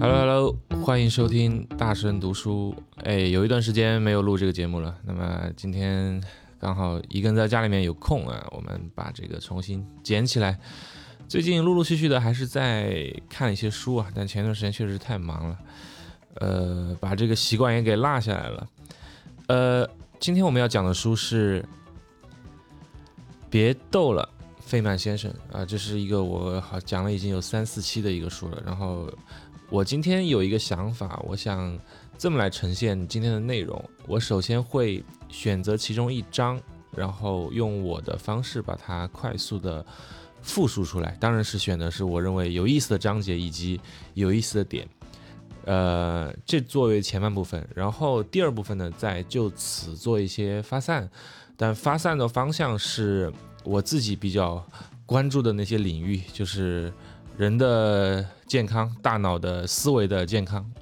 Hello Hello，欢迎收听大声读书。哎，有一段时间没有录这个节目了，那么今天刚好一个人在家里面有空啊，我们把这个重新捡起来。最近陆陆续续的还是在看一些书啊，但前段时间确实太忙了，呃，把这个习惯也给落下来了。呃，今天我们要讲的书是《别逗了，费曼先生》啊，这是一个我好讲了已经有三四期的一个书了，然后。我今天有一个想法，我想这么来呈现今天的内容。我首先会选择其中一章，然后用我的方式把它快速的复述出来。当然是选的是我认为有意思的章节以及有意思的点。呃，这作为前半部分，然后第二部分呢，再就此做一些发散。但发散的方向是我自己比较关注的那些领域，就是人的。健康大脑的思维的健康，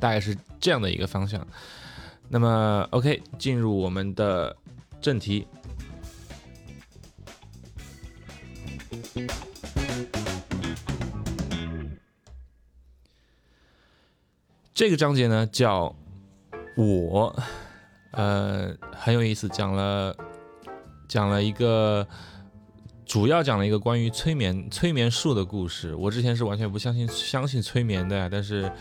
大概是这样的一个方向。那么，OK，进入我们的正题。这个章节呢叫“我”，呃，很有意思，讲了讲了一个。主要讲了一个关于催眠催眠术的故事。我之前是完全不相信相信催眠的，但是，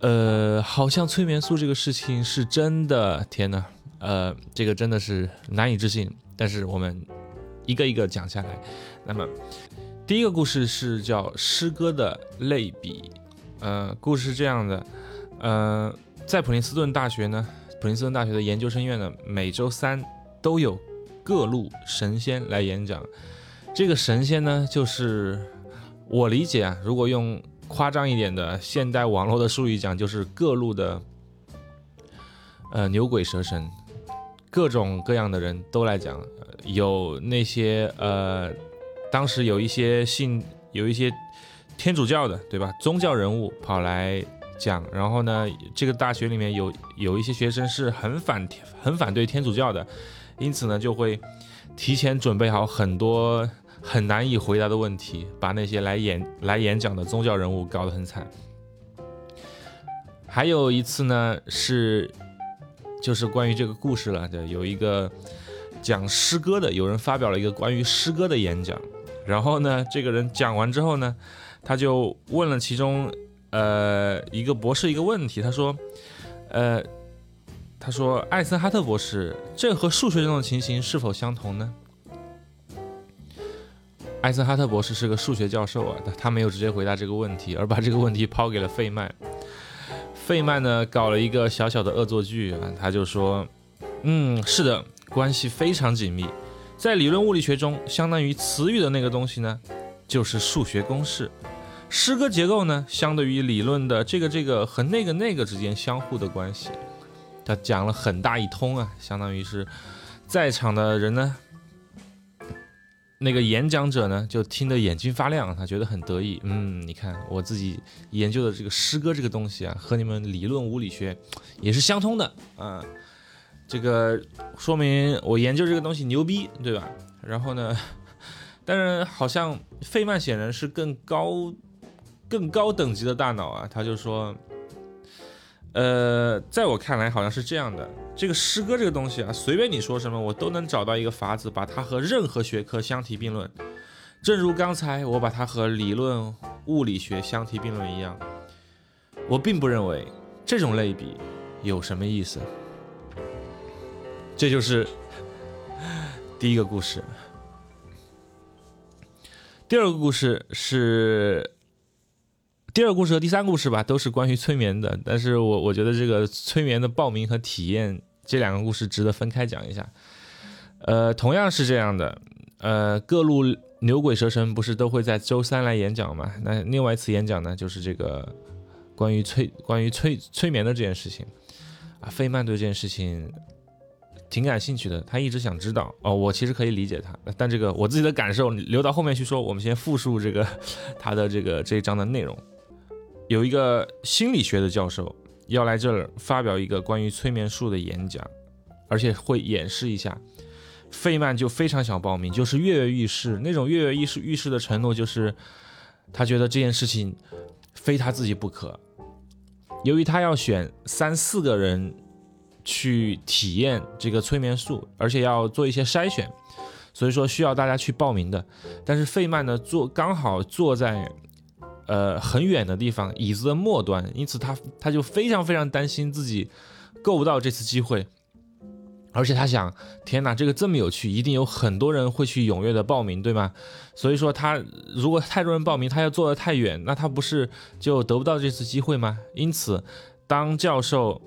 呃，好像催眠术这个事情是真的。天哪，呃，这个真的是难以置信。但是我们一个一个讲下来。那么，第一个故事是叫诗歌的类比。呃，故事是这样的，呃，在普林斯顿大学呢，普林斯顿大学的研究生院呢，每周三都有各路神仙来演讲。这个神仙呢，就是我理解啊，如果用夸张一点的现代网络的术语讲，就是各路的呃牛鬼蛇神，各种各样的人都来讲，有那些呃，当时有一些信有一些天主教的，对吧？宗教人物跑来讲，然后呢，这个大学里面有有一些学生是很反很反对天主教的，因此呢，就会提前准备好很多。很难以回答的问题，把那些来演来演讲的宗教人物搞得很惨。还有一次呢，是就是关于这个故事了，有一个讲诗歌的，有人发表了一个关于诗歌的演讲，然后呢，这个人讲完之后呢，他就问了其中呃一个博士一个问题，他说，呃，他说艾森哈特博士，这和数学中的情形是否相同呢？艾森哈特博士是个数学教授啊，他没有直接回答这个问题，而把这个问题抛给了费曼。费曼呢，搞了一个小小的恶作剧啊，他就说：“嗯，是的，关系非常紧密。在理论物理学中，相当于词语的那个东西呢，就是数学公式。诗歌结构呢，相对于理论的这个这个和那个那个之间相互的关系。”他讲了很大一通啊，相当于是在场的人呢。那个演讲者呢，就听得眼睛发亮，他觉得很得意。嗯，你看我自己研究的这个诗歌这个东西啊，和你们理论物理学也是相通的啊。这个说明我研究这个东西牛逼，对吧？然后呢，但是好像费曼显然是更高、更高等级的大脑啊，他就说。呃，在我看来，好像是这样的。这个诗歌这个东西啊，随便你说什么，我都能找到一个法子，把它和任何学科相提并论。正如刚才我把它和理论物理学相提并论一样。我并不认为这种类比有什么意思。这就是第一个故事。第二个故事是。第二个故事和第三个故事吧，都是关于催眠的，但是我我觉得这个催眠的报名和体验这两个故事值得分开讲一下。呃，同样是这样的，呃，各路牛鬼蛇神不是都会在周三来演讲吗？那另外一次演讲呢，就是这个关于催关于催催眠的这件事情啊。费曼对这件事情挺感兴趣的，他一直想知道哦。我其实可以理解他，但这个我自己的感受留到后面去说。我们先复述这个他的这个这一章的内容。有一个心理学的教授要来这儿发表一个关于催眠术的演讲，而且会演示一下。费曼就非常想报名，就是跃跃欲试。那种跃跃欲试、欲试的承诺，就是他觉得这件事情非他自己不可。由于他要选三四个人去体验这个催眠术，而且要做一些筛选，所以说需要大家去报名的。但是费曼呢坐刚好坐在呃很远的地方，椅子的末端，因此他他就非常非常担心自己够不到这次机会。而且他想，天哪，这个这么有趣，一定有很多人会去踊跃的报名，对吗？所以说他如果太多人报名，他要坐得太远，那他不是就得不到这次机会吗？因此，当教授，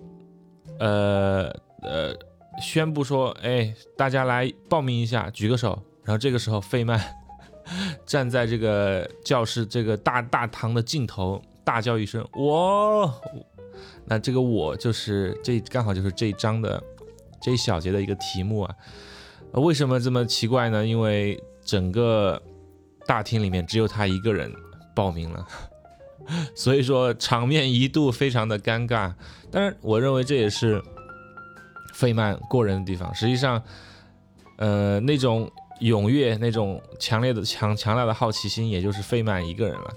呃呃宣布说，哎，大家来报名一下，举个手。然后这个时候，费曼 站在这个教室这个大大堂的尽头，大叫一声：“我！”那这个我就是这刚好就是这一章的。这一小节的一个题目啊，为什么这么奇怪呢？因为整个大厅里面只有他一个人报名了，所以说场面一度非常的尴尬。当然，我认为这也是费曼过人的地方。实际上，呃，那种踊跃、那种强烈的强强大的好奇心，也就是费曼一个人了。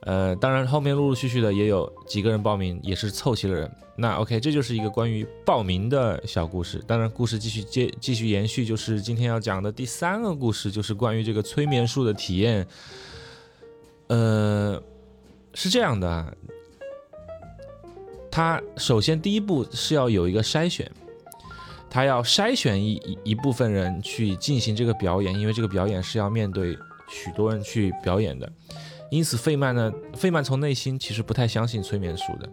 呃，当然后面陆陆续续的也有几个人报名，也是凑齐了人。那 OK，这就是一个关于报名的小故事。当然，故事继续接继续延续，就是今天要讲的第三个故事，就是关于这个催眠术的体验。呃，是这样的，他首先第一步是要有一个筛选，他要筛选一一一部分人去进行这个表演，因为这个表演是要面对许多人去表演的。因此，费曼呢，费曼从内心其实不太相信催眠术的，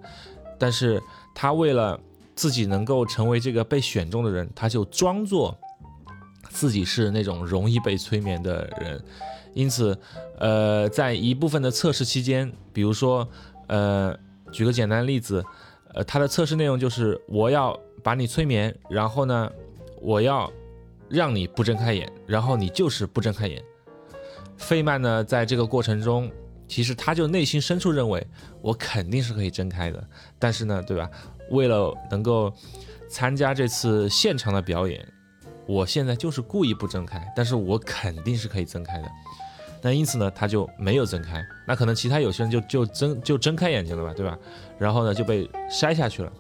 但是。他为了自己能够成为这个被选中的人，他就装作自己是那种容易被催眠的人。因此，呃，在一部分的测试期间，比如说，呃，举个简单例子，呃，他的测试内容就是我要把你催眠，然后呢，我要让你不睁开眼，然后你就是不睁开眼。费曼呢，在这个过程中。其实他就内心深处认为我肯定是可以睁开的，但是呢，对吧？为了能够参加这次现场的表演，我现在就是故意不睁开，但是我肯定是可以睁开的。那因此呢，他就没有睁开。那可能其他有些人就就睁就睁开眼睛了吧，对吧？然后呢就被筛下去了。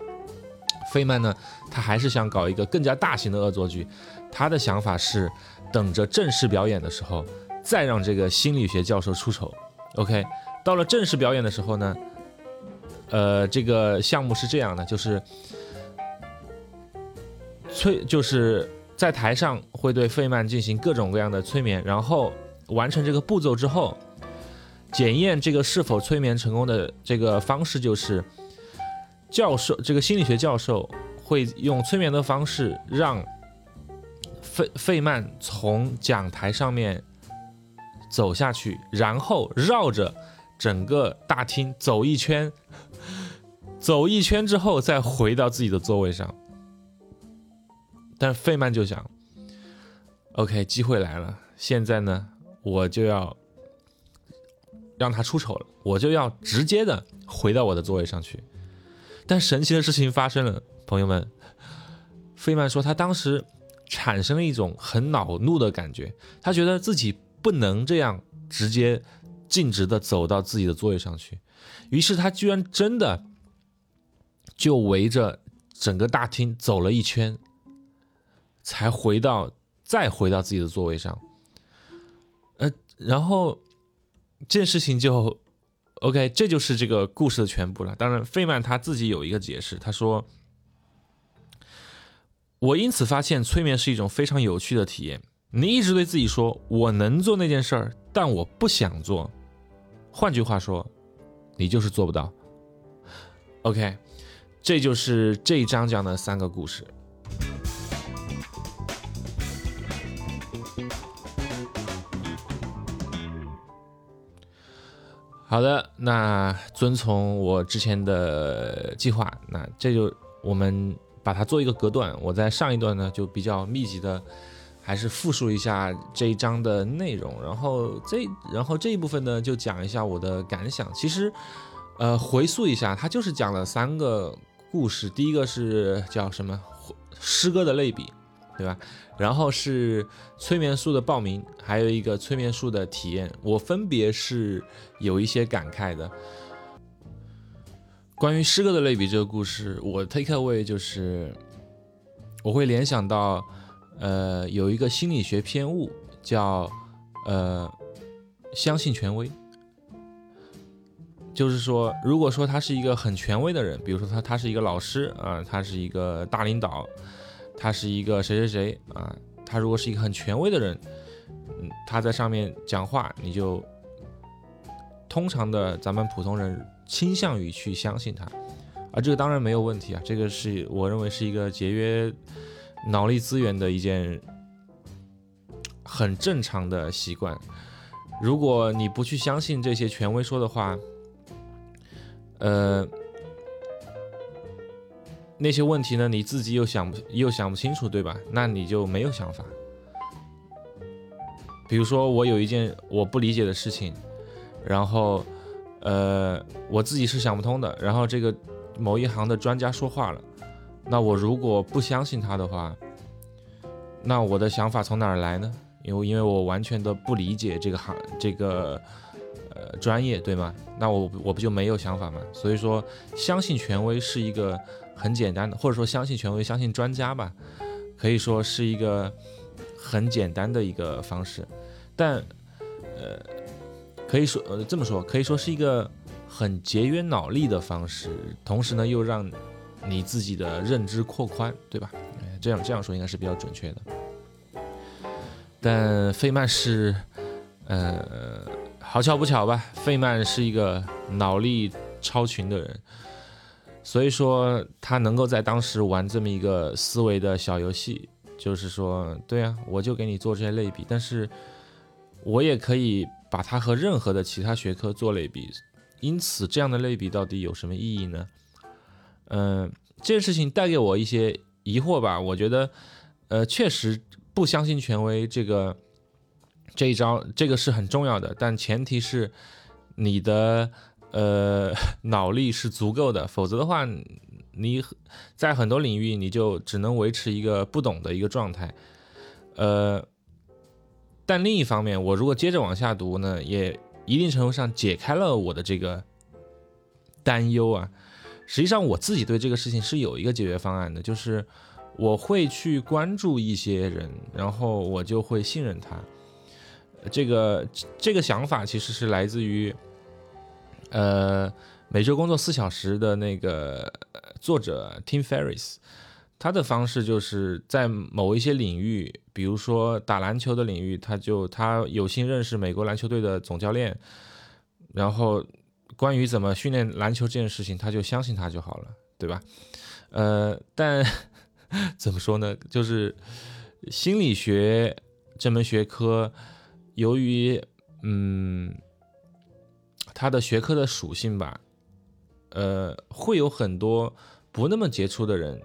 费曼呢，他还是想搞一个更加大型的恶作剧，他的想法是等着正式表演的时候再让这个心理学教授出丑。OK，到了正式表演的时候呢，呃，这个项目是这样的，就是催，就是在台上会对费曼进行各种各样的催眠，然后完成这个步骤之后，检验这个是否催眠成功的这个方式就是，教授这个心理学教授会用催眠的方式让费费曼从讲台上面。走下去，然后绕着整个大厅走一圈，走一圈之后再回到自己的座位上。但费曼就想，OK，机会来了，现在呢，我就要让他出丑了，我就要直接的回到我的座位上去。但神奇的事情发生了，朋友们，费曼说他当时产生了一种很恼怒的感觉，他觉得自己。不能这样直接径直的走到自己的座位上去，于是他居然真的就围着整个大厅走了一圈，才回到再回到自己的座位上。呃，然后这件事情就 OK，这就是这个故事的全部了。当然，费曼他自己有一个解释，他说：“我因此发现催眠是一种非常有趣的体验。”你一直对自己说：“我能做那件事儿，但我不想做。”换句话说，你就是做不到。OK，这就是这一章讲的三个故事。好的，那遵从我之前的计划，那这就我们把它做一个隔断。我在上一段呢，就比较密集的。还是复述一下这一章的内容，然后这然后这一部分呢，就讲一下我的感想。其实，呃，回溯一下，它就是讲了三个故事。第一个是叫什么诗歌的类比，对吧？然后是催眠术的报名，还有一个催眠术的体验。我分别是有一些感慨的。关于诗歌的类比这个故事，我 take away 就是我会联想到，呃，有一个心理学偏误叫呃相信权威，就是说，如果说他是一个很权威的人，比如说他他是一个老师啊，他是一个大领导，他是一个谁谁谁啊，他如果是一个很权威的人，嗯，他在上面讲话，你就通常的咱们普通人。倾向于去相信他，啊，这个当然没有问题啊，这个是我认为是一个节约脑力资源的一件很正常的习惯。如果你不去相信这些权威说的话，呃，那些问题呢，你自己又想不又想不清楚，对吧？那你就没有想法。比如说，我有一件我不理解的事情，然后。呃，我自己是想不通的。然后这个某一行的专家说话了，那我如果不相信他的话，那我的想法从哪儿来呢？因为因为我完全的不理解这个行这个呃专业，对吗？那我我不就没有想法吗？所以说，相信权威是一个很简单的，或者说相信权威、相信专家吧，可以说是一个很简单的一个方式，但呃。可以说，呃，这么说可以说是一个很节约脑力的方式，同时呢，又让你自己的认知扩宽，对吧？这样这样说应该是比较准确的。但费曼是，呃，好巧不巧吧？费曼是一个脑力超群的人，所以说他能够在当时玩这么一个思维的小游戏，就是说，对啊，我就给你做这些类比，但是我也可以。把它和任何的其他学科做类比，因此这样的类比到底有什么意义呢？嗯，这件事情带给我一些疑惑吧。我觉得，呃，确实不相信权威这个这一招，这个是很重要的，但前提是你的呃脑力是足够的，否则的话，你在很多领域你就只能维持一个不懂的一个状态，呃。但另一方面，我如果接着往下读呢，也一定程度上解开了我的这个担忧啊。实际上，我自己对这个事情是有一个解决方案的，就是我会去关注一些人，然后我就会信任他。这个这个想法其实是来自于呃每周工作四小时的那个作者 Tim Ferriss。他的方式就是在某一些领域，比如说打篮球的领域，他就他有幸认识美国篮球队的总教练，然后关于怎么训练篮球这件事情，他就相信他就好了，对吧？呃，但 怎么说呢？就是心理学这门学科，由于嗯，它的学科的属性吧，呃，会有很多不那么杰出的人。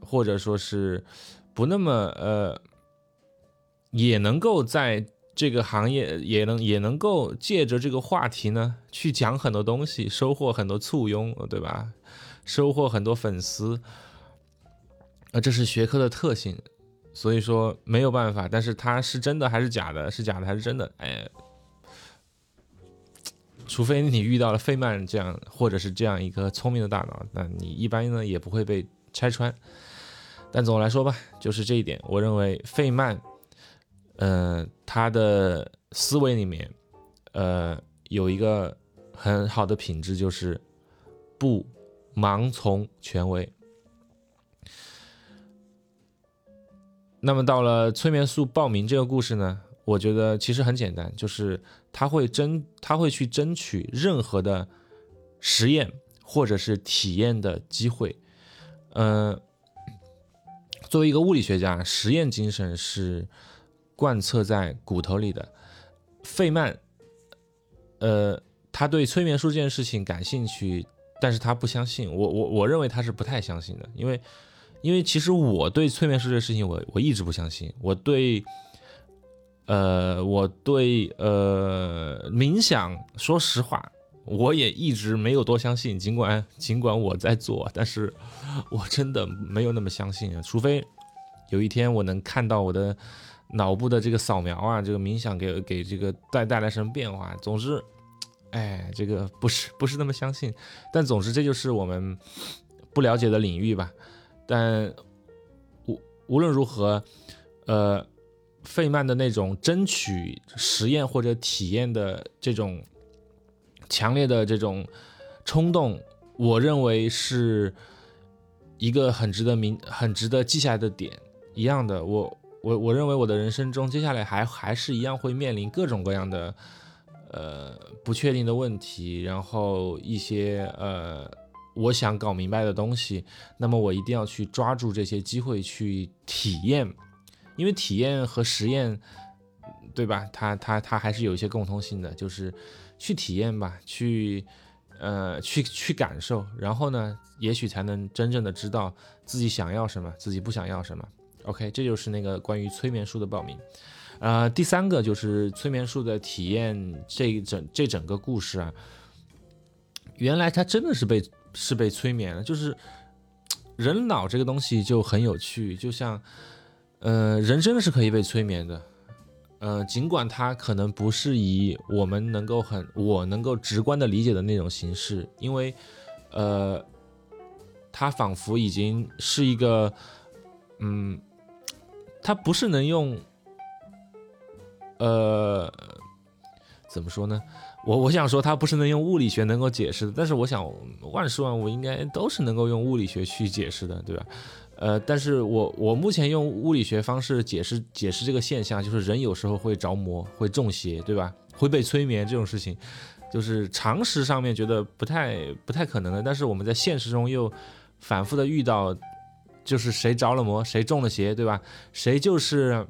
或者说是不那么呃，也能够在这个行业也能也能够借着这个话题呢，去讲很多东西，收获很多簇拥，对吧？收获很多粉丝，啊，这是学科的特性，所以说没有办法。但是它是真的还是假的？是假的还是真的？哎，除非你遇到了费曼这样，或者是这样一个聪明的大脑，那你一般呢也不会被拆穿。但总的来说吧，就是这一点，我认为费曼，呃，他的思维里面，呃，有一个很好的品质，就是不盲从权威。那么到了催眠术报名这个故事呢，我觉得其实很简单，就是他会争，他会去争取任何的实验或者是体验的机会，嗯。作为一个物理学家，实验精神是贯彻在骨头里的。费曼，呃，他对催眠术这件事情感兴趣，但是他不相信。我我我认为他是不太相信的，因为因为其实我对催眠术这个事情，我我一直不相信。我对，呃，我对呃冥想，说实话。我也一直没有多相信，尽管尽管我在做，但是我真的没有那么相信啊。除非有一天我能看到我的脑部的这个扫描啊，这个冥想给给这个带带来什么变化。总之，哎，这个不是不是那么相信。但总之，这就是我们不了解的领域吧。但无无论如何，呃，费曼的那种争取实验或者体验的这种强烈的这种冲动，我认为是一个很值得明、很值得记下来的点。一样的，我我我认为我的人生中接下来还还是一样会面临各种各样的呃不确定的问题，然后一些呃。我想搞明白的东西，那么我一定要去抓住这些机会去体验，因为体验和实验，对吧？它它它还是有一些共通性的，就是去体验吧，去呃去去感受，然后呢，也许才能真正的知道自己想要什么，自己不想要什么。OK，这就是那个关于催眠术的报名。呃，第三个就是催眠术的体验，这一整这整个故事啊，原来它真的是被。是被催眠了，就是人脑这个东西就很有趣，就像，呃，人真的是可以被催眠的，呃，尽管它可能不是以我们能够很我能够直观的理解的那种形式，因为，呃，它仿佛已经是一个，嗯，它不是能用，呃，怎么说呢？我我想说，它不是能用物理学能够解释的，但是我想万事万物应该都是能够用物理学去解释的，对吧？呃，但是我我目前用物理学方式解释解释这个现象，就是人有时候会着魔，会中邪，对吧？会被催眠这种事情，就是常识上面觉得不太不太可能的，但是我们在现实中又反复的遇到，就是谁着了魔，谁中了邪，对吧？谁就是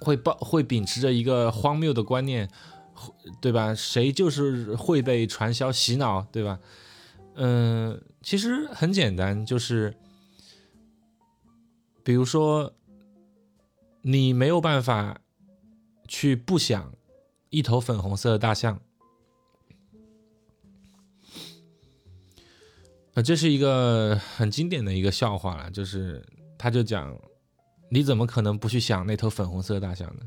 会抱会秉持着一个荒谬的观念。对吧？谁就是会被传销洗脑，对吧？嗯，其实很简单，就是比如说，你没有办法去不想一头粉红色的大象，啊，这是一个很经典的一个笑话了，就是他就讲，你怎么可能不去想那头粉红色的大象呢？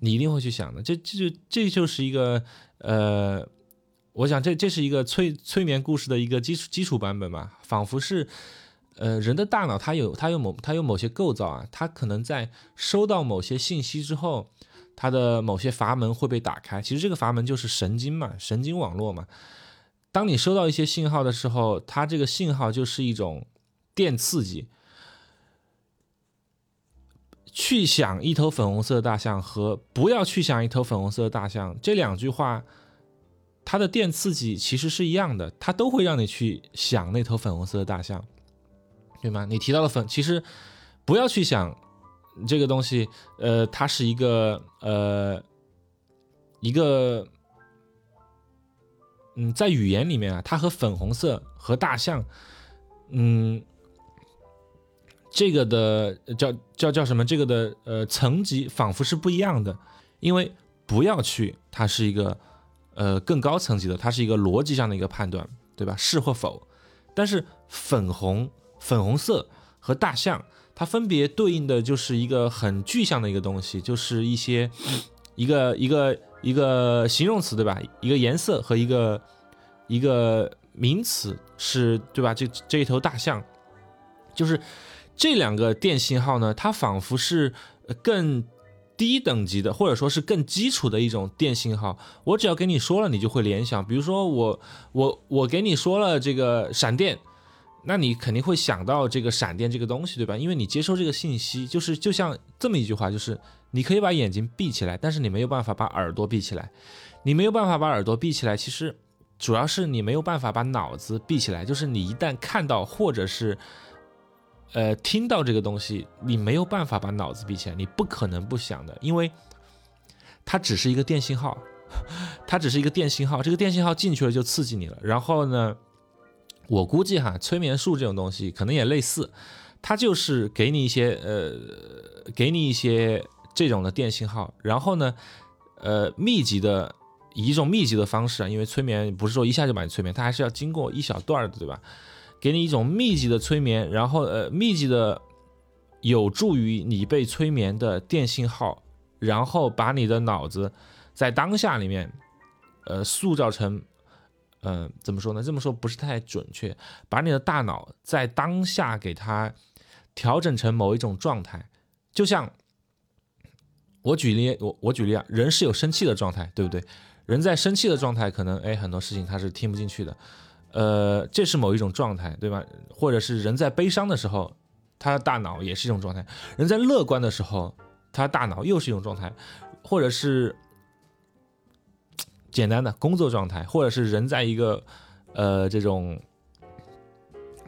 你一定会去想的，这这就这就是一个呃，我想这这是一个催催眠故事的一个基础基础版本吧，仿佛是呃人的大脑它有它有某它有某些构造啊，它可能在收到某些信息之后，它的某些阀门会被打开，其实这个阀门就是神经嘛，神经网络嘛。当你收到一些信号的时候，它这个信号就是一种电刺激。去想一头粉红色的大象和不要去想一头粉红色的大象这两句话，它的电刺激其实是一样的，它都会让你去想那头粉红色的大象，对吗？你提到了粉，其实不要去想这个东西，呃，它是一个呃一个，嗯，在语言里面啊，它和粉红色和大象，嗯。这个的叫叫叫什么？这个的呃层级仿佛是不一样的，因为不要去，它是一个呃更高层级的，它是一个逻辑上的一个判断，对吧？是或否。但是粉红、粉红色和大象，它分别对应的就是一个很具象的一个东西，就是一些一个一个一个形容词，对吧？一个颜色和一个一个名词是对吧？这这一头大象就是。这两个电信号呢，它仿佛是更低等级的，或者说是更基础的一种电信号。我只要给你说了，你就会联想。比如说我我我给你说了这个闪电，那你肯定会想到这个闪电这个东西，对吧？因为你接收这个信息，就是就像这么一句话，就是你可以把眼睛闭起来，但是你没有办法把耳朵闭起来。你没有办法把耳朵闭起来，其实主要是你没有办法把脑子闭起来。就是你一旦看到或者是。呃，听到这个东西，你没有办法把脑子闭起来，你不可能不想的，因为它只是一个电信号，它只是一个电信号，这个电信号进去了就刺激你了。然后呢，我估计哈，催眠术这种东西可能也类似，它就是给你一些呃，给你一些这种的电信号，然后呢，呃，密集的以一种密集的方式啊，因为催眠不是说一下就把你催眠，它还是要经过一小段的，对吧？给你一种密集的催眠，然后呃，密集的有助于你被催眠的电信号，然后把你的脑子在当下里面呃塑造成，呃怎么说呢？这么说不是太准确，把你的大脑在当下给它调整成某一种状态，就像我举例，我我举例啊，人是有生气的状态，对不对？人在生气的状态，可能哎很多事情他是听不进去的，呃，这是某一种状态，对吧？或者是人在悲伤的时候，他的大脑也是一种状态；人在乐观的时候，他大脑又是一种状态，或者是简单的工作状态，或者是人在一个呃这种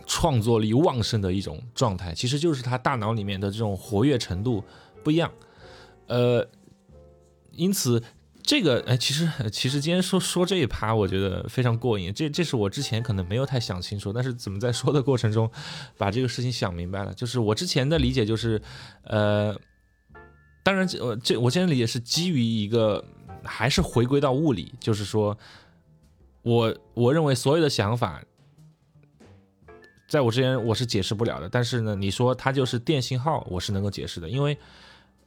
创作力旺盛的一种状态，其实就是他大脑里面的这种活跃程度不一样，呃，因此。这个哎，其实其实今天说说这一趴，我觉得非常过瘾。这这是我之前可能没有太想清楚，但是怎么在说的过程中，把这个事情想明白了。就是我之前的理解就是，呃，当然这我这我现在理解是基于一个还是回归到物理，就是说，我我认为所有的想法，在我之前我是解释不了的。但是呢，你说它就是电信号，我是能够解释的，因为。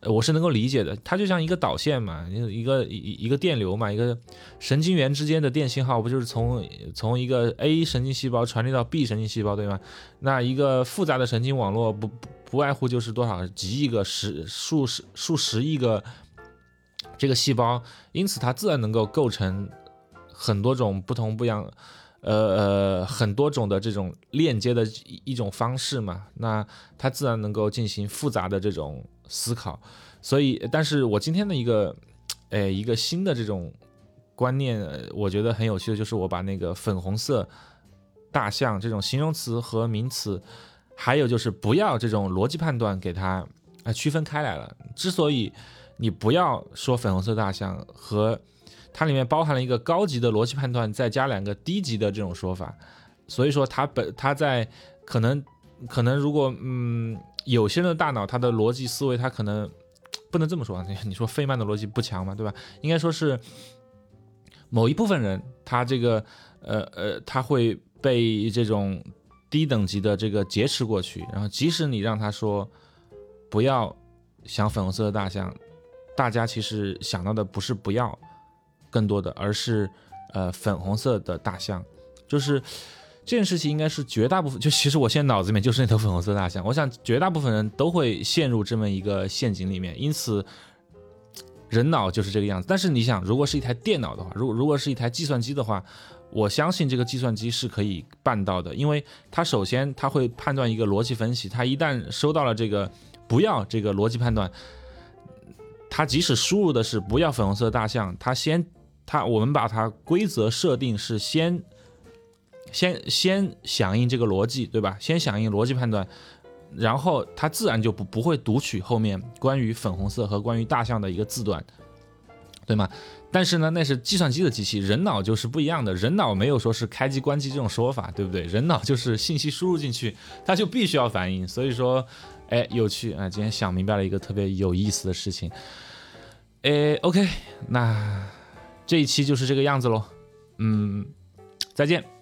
我是能够理解的，它就像一个导线嘛，一个一一个电流嘛，一个神经元之间的电信号，不就是从从一个 A 神经细胞传递到 B 神经细胞，对吗？那一个复杂的神经网络，不不不外乎就是多少几亿个十数十数十亿个这个细胞，因此它自然能够构成很多种不同不一样，呃呃很多种的这种链接的一一种方式嘛，那它自然能够进行复杂的这种。思考，所以，但是我今天的一个，哎，一个新的这种观念，我觉得很有趣的，就是我把那个粉红色大象这种形容词和名词，还有就是不要这种逻辑判断，给它啊区分开来了。之所以你不要说粉红色大象和它里面包含了一个高级的逻辑判断，再加两个低级的这种说法，所以说它本它在可能可能如果嗯。有些人的大脑，他的逻辑思维，他可能 不能这么说啊。你说费曼的逻辑不强嘛，对吧？应该说是某一部分人，他这个呃呃，他会被这种低等级的这个劫持过去。然后，即使你让他说不要想粉红色的大象，大家其实想到的不是不要更多的，而是呃粉红色的大象，就是。这件事情应该是绝大部分，就其实我现在脑子里面就是那头粉红色大象。我想绝大部分人都会陷入这么一个陷阱里面，因此人脑就是这个样子。但是你想，如果是一台电脑的话，如果如果是一台计算机的话，我相信这个计算机是可以办到的，因为它首先它会判断一个逻辑分析，它一旦收到了这个不要这个逻辑判断，它即使输入的是不要粉红色大象，它先它我们把它规则设定是先。先先响应这个逻辑，对吧？先响应逻辑判断，然后它自然就不不会读取后面关于粉红色和关于大象的一个字段，对吗？但是呢，那是计算机的机器，人脑就是不一样的，人脑没有说是开机关机这种说法，对不对？人脑就是信息输入进去，它就必须要反应。所以说，哎，有趣啊！今天想明白了一个特别有意思的事情。哎，OK，那这一期就是这个样子喽。嗯，再见。